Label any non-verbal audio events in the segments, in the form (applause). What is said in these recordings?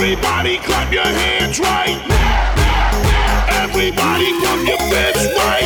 Everybody clap your hands right now. Everybody clap your fists right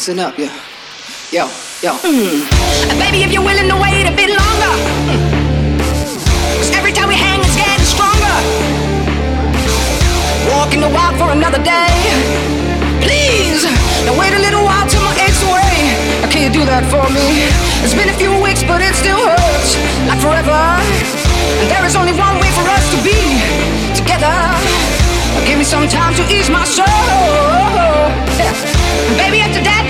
Listen up, yo. Yo, yo. Mm. Baby, if you're willing to wait a bit longer. Cause every time we hang, it's getting stronger. Walking the walk for another day. Please, now wait a little while till my aches away. Can you do that for me? It's been a few weeks, but it still hurts. Like forever. And there is only one way for us to be together. Give me some time to ease my soul. Yeah. Baby, after that,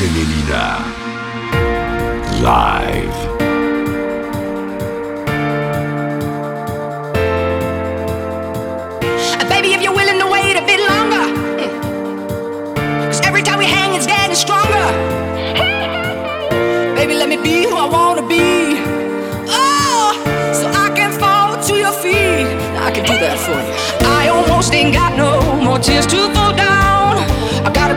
DJ Melyna. Live. Uh, baby, if you're willing to wait a bit longer. Cause every time we hang, it's getting stronger. (laughs) Baby, let me be who I wanna be. Oh, so I can fall to your feet. I can do that for you. I almost ain't got no more tears to fall down. I gotta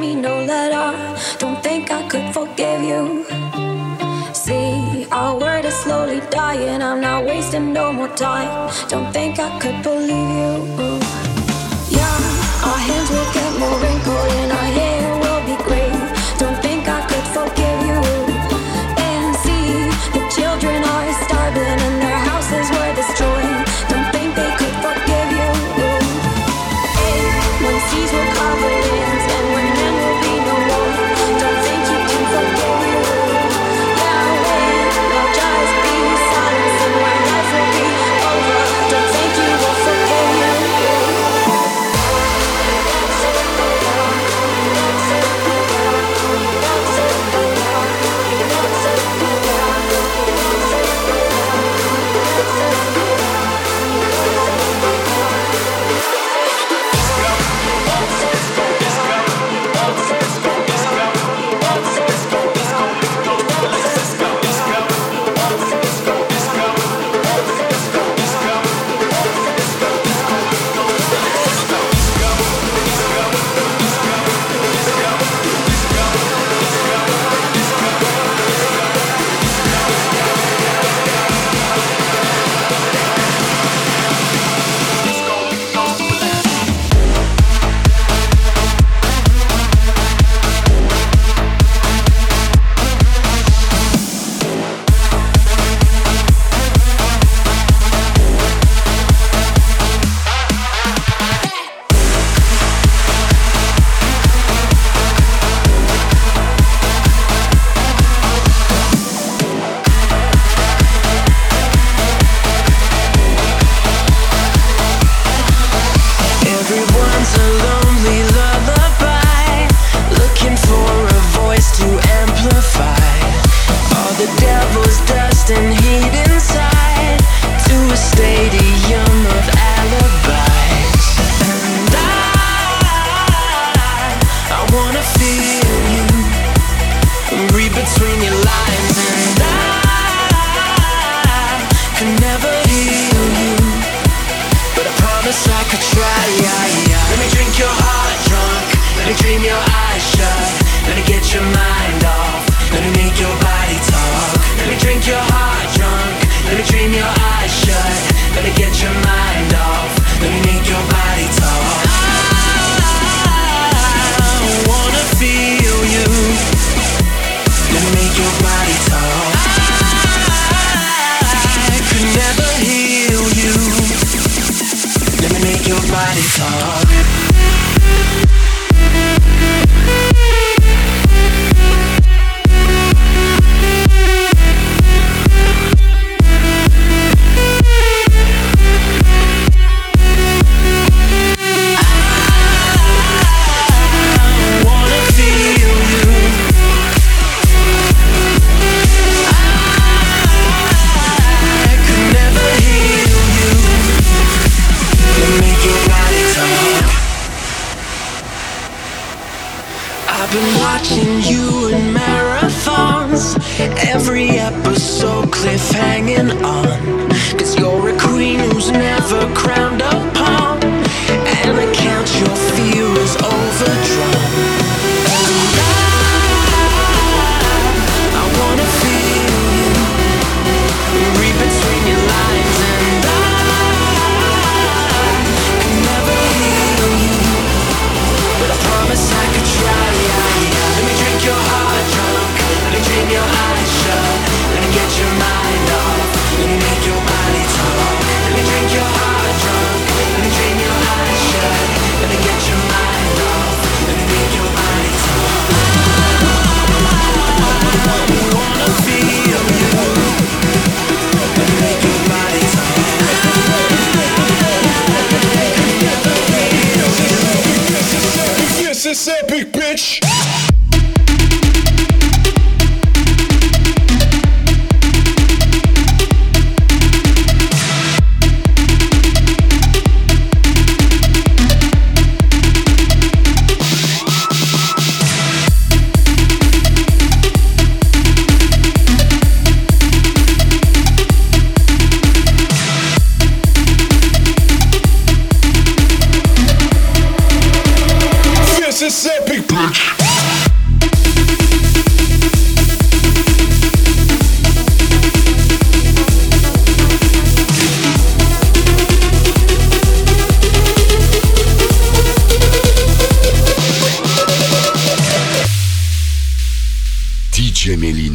me no letter. Don't think I could forgive you. See, our word is slowly dying. I'm not wasting no more time. Don't think I could believe you.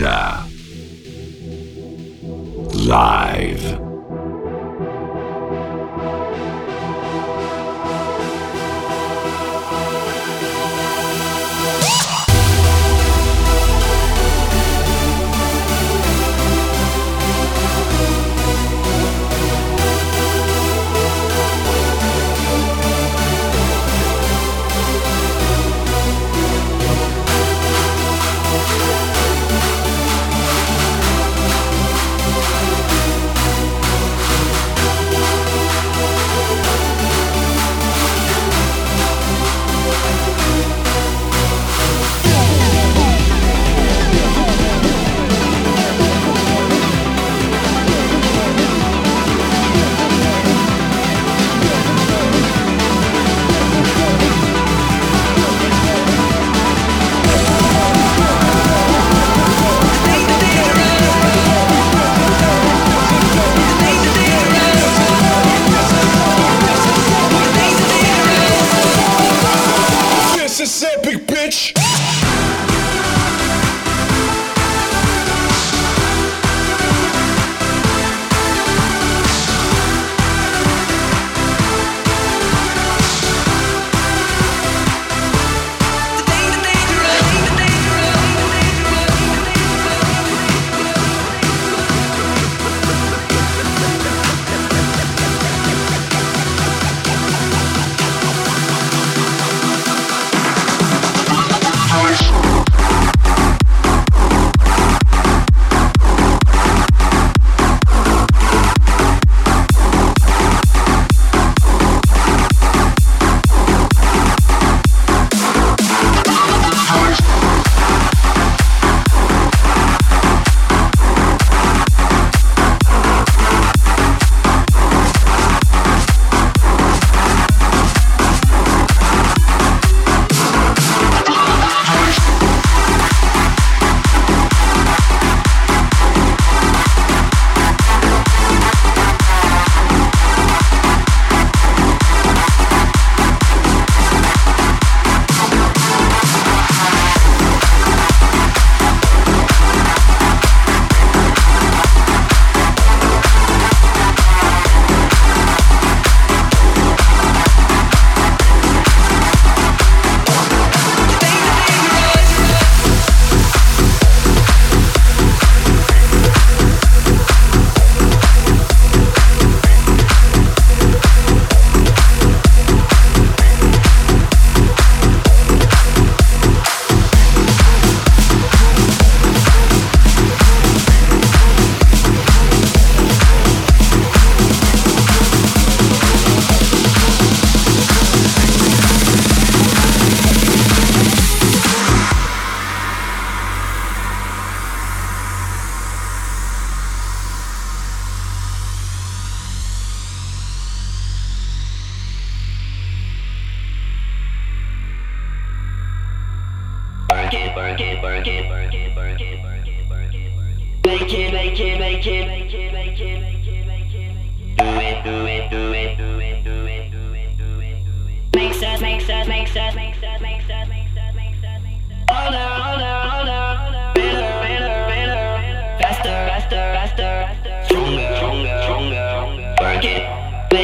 DJ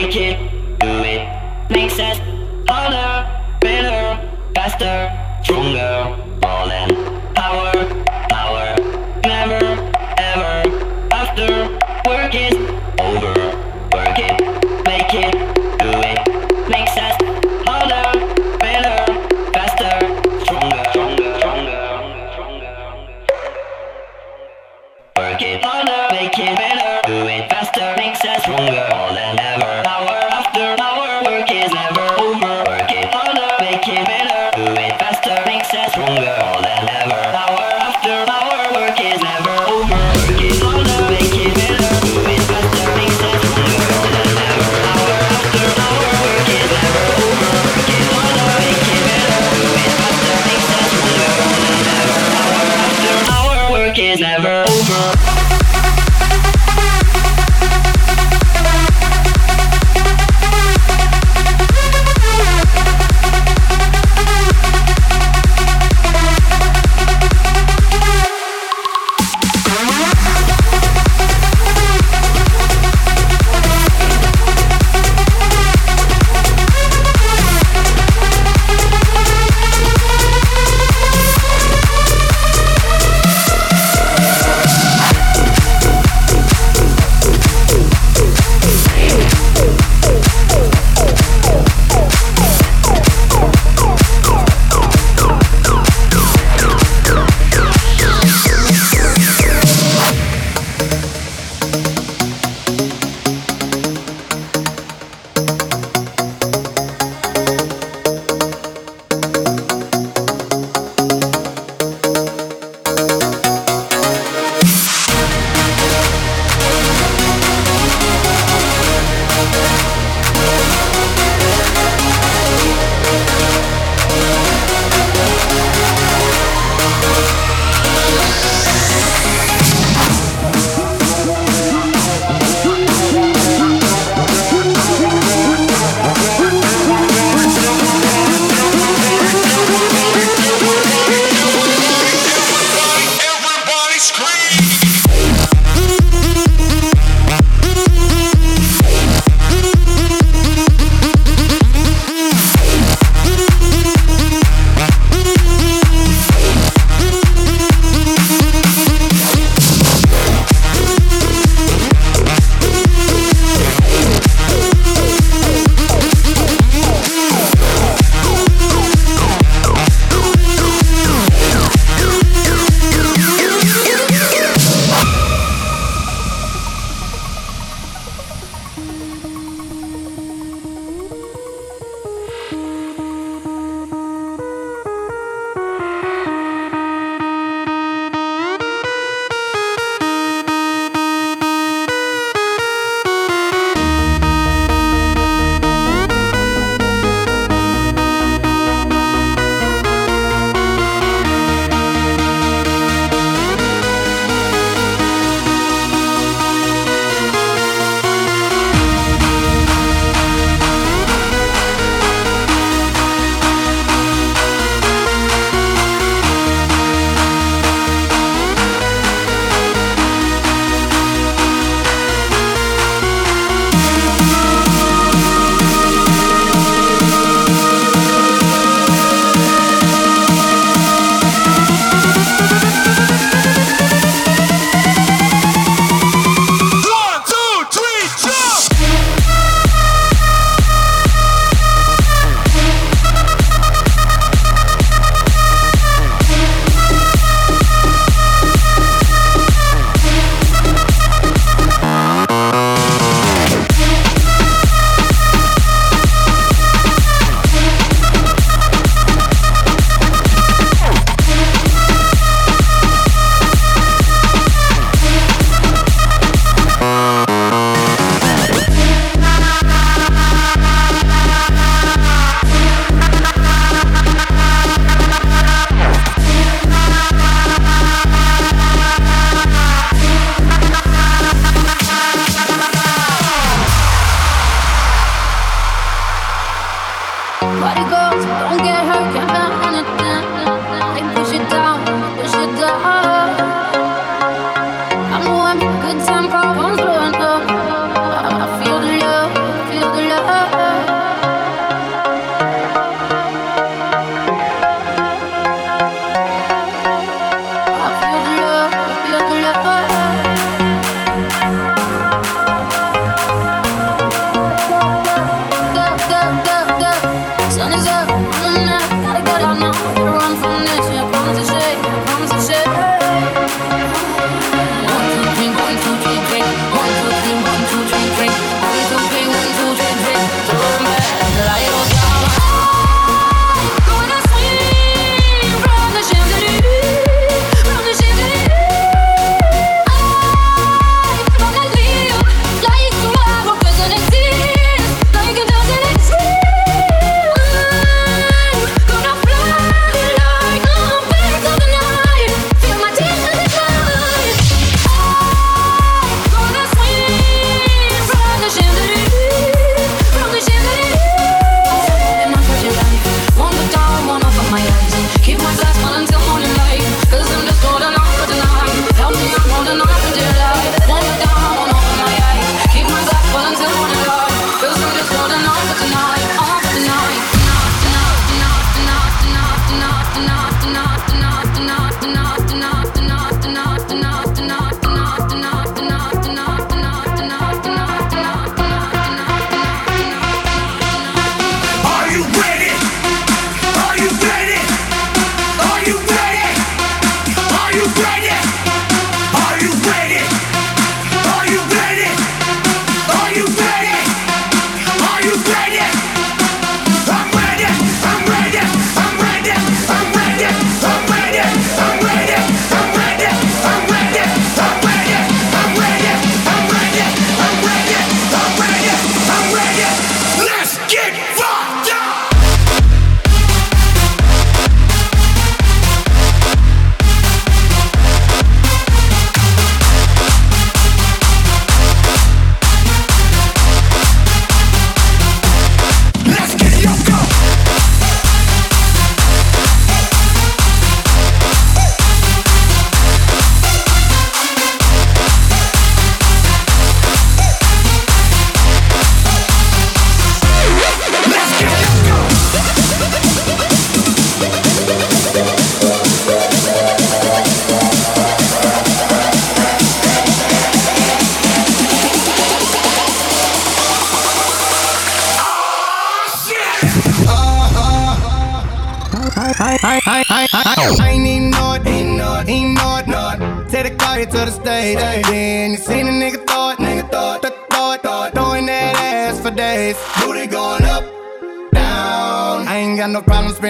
make it, do it. Makes us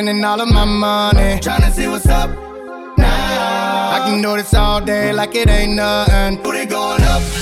spending all of my money. Tryna see what's up now. I can do this all day like it ain't nothing. Put it going up.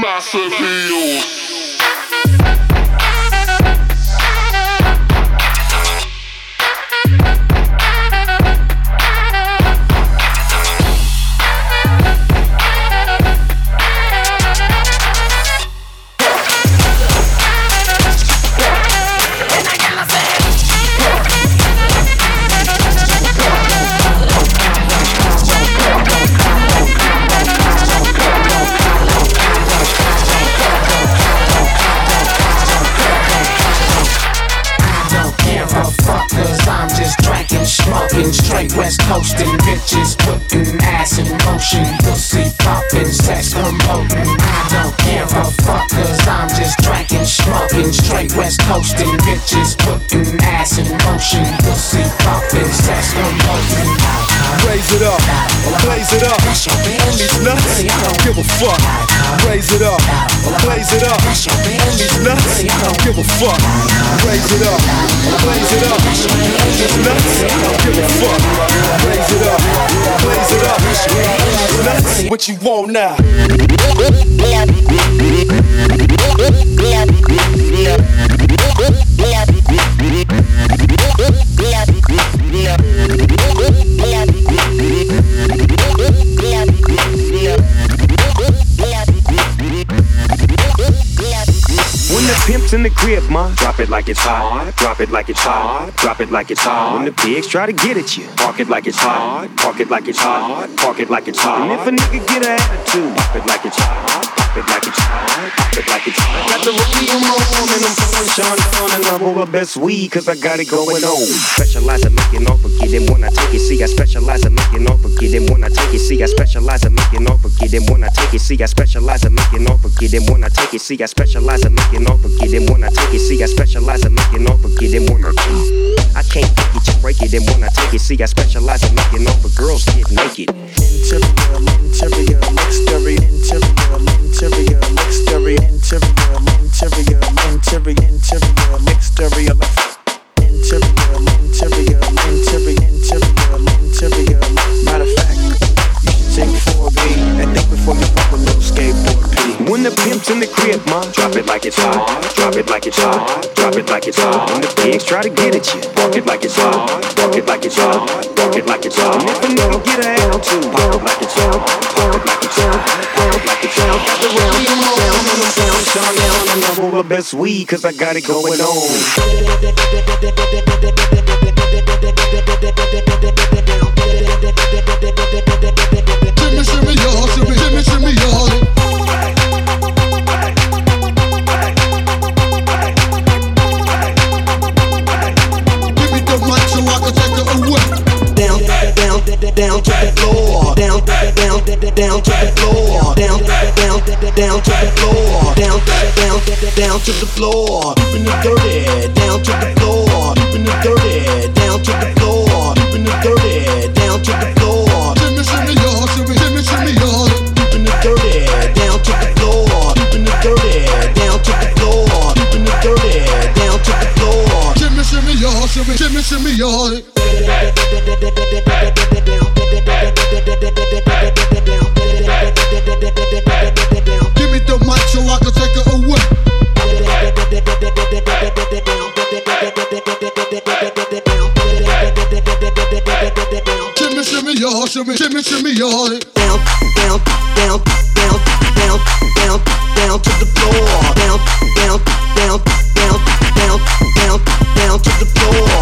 Massive use. It's hot. Drop it like it's hot. Drop it like it's hot. When the pigs try to get at you, park it like it's hot. Park it like it's hot. Park it like it's hot. And if a nigga get an attitude, pop it like and I'm all the best weed cause I got it going on. Specialize in making off forget them when I take it. See, I specialize in making off forget them when I take it. See, I specialize in making off forget them when I take it. See, I specialize in making off forget them when I take it. See, I specialize in making off forget them when I take it. See, I specialize in making off forget them when I take it. I can't take it, you break it, and when I take it, see, I specialize in making off for girls get naked. Interior, interior, exterior, interior, interior, exterior, interior, interior, interior, interior, exterior, interior, interior, interior, interior, interior. Matter of fact, you should take 4B and think before you When the pimp's in the crib, ma, drop it like it's hot. Drop it like it's hot. Drop it like it's hot. When the pigs try to get at you, walk it like it's hot. Walk it like it's hot. Walk it like it's hot. And if a nigga get an attitude, pop it like it's hot. Pop it like it's hot. Pop it like it's hot. Got the rodeo on and I'm down, Sean down, and I'm all the best weed cause I got it going on. Shimmy, shimmy, y'all, shimmy, shimmy, shimmy, y'all. Down, to the floor. Down, down, down to the floor. Down, down, down to the floor. Down, down, down to the floor. In the dirty, down to the floor. In the dirty, down to the floor. In the dirty, down to the floor. Shimmy, shimmy, y'all, shimmy, shimmy, y'all. In the dirty, down to the floor. In the dirty, down to the floor. In the dirty, down to the floor. Shimmy, shimmy, y'all, shimmy, shimmy, y'all. Shimmy, shimmy, shimmy, y'all. down, down, down, down, down, down, down to the floor. Down, down, down, down, down, down, down to the floor.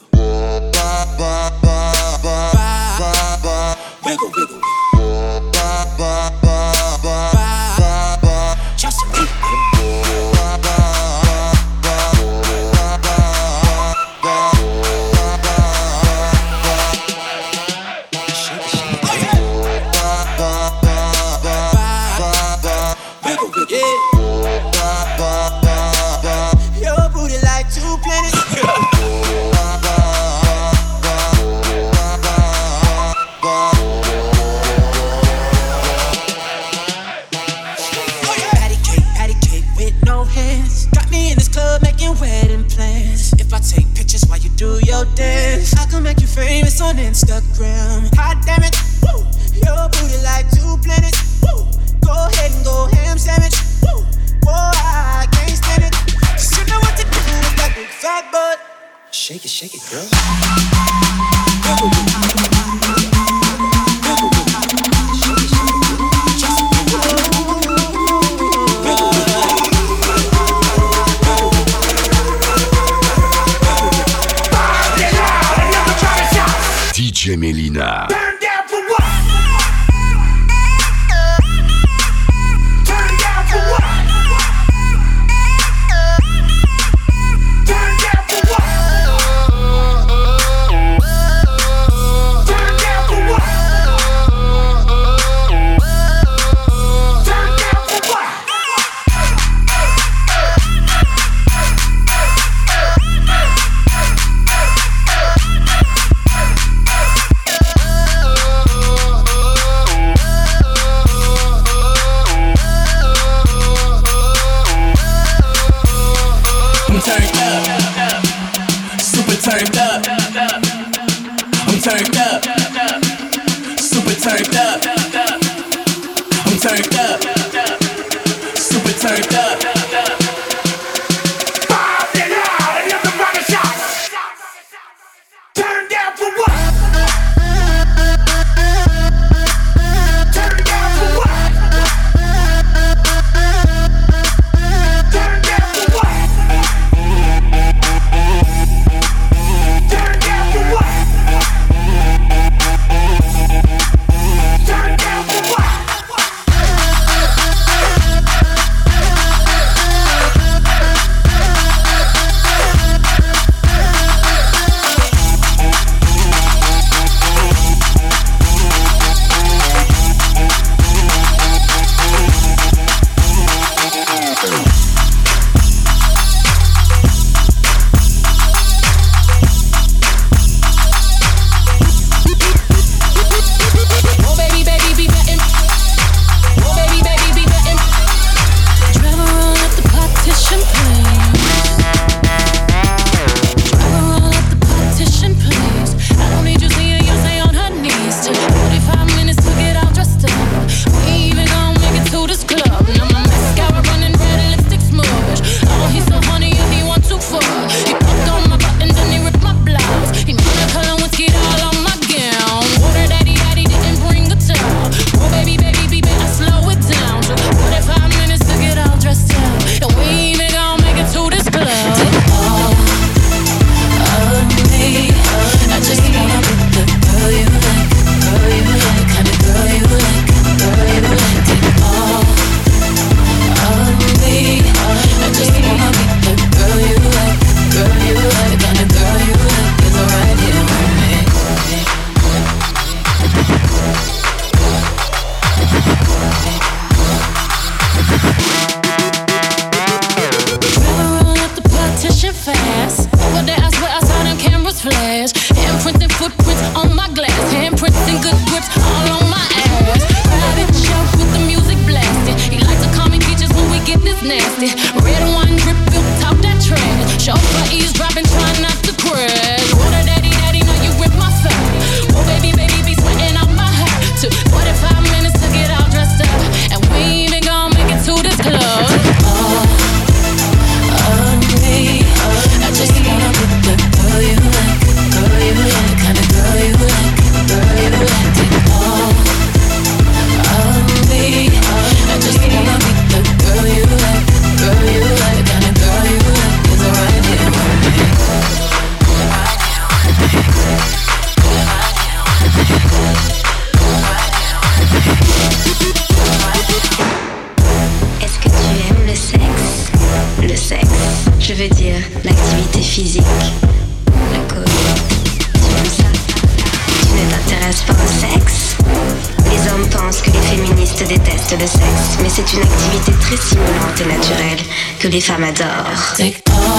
Que les femmes adorent.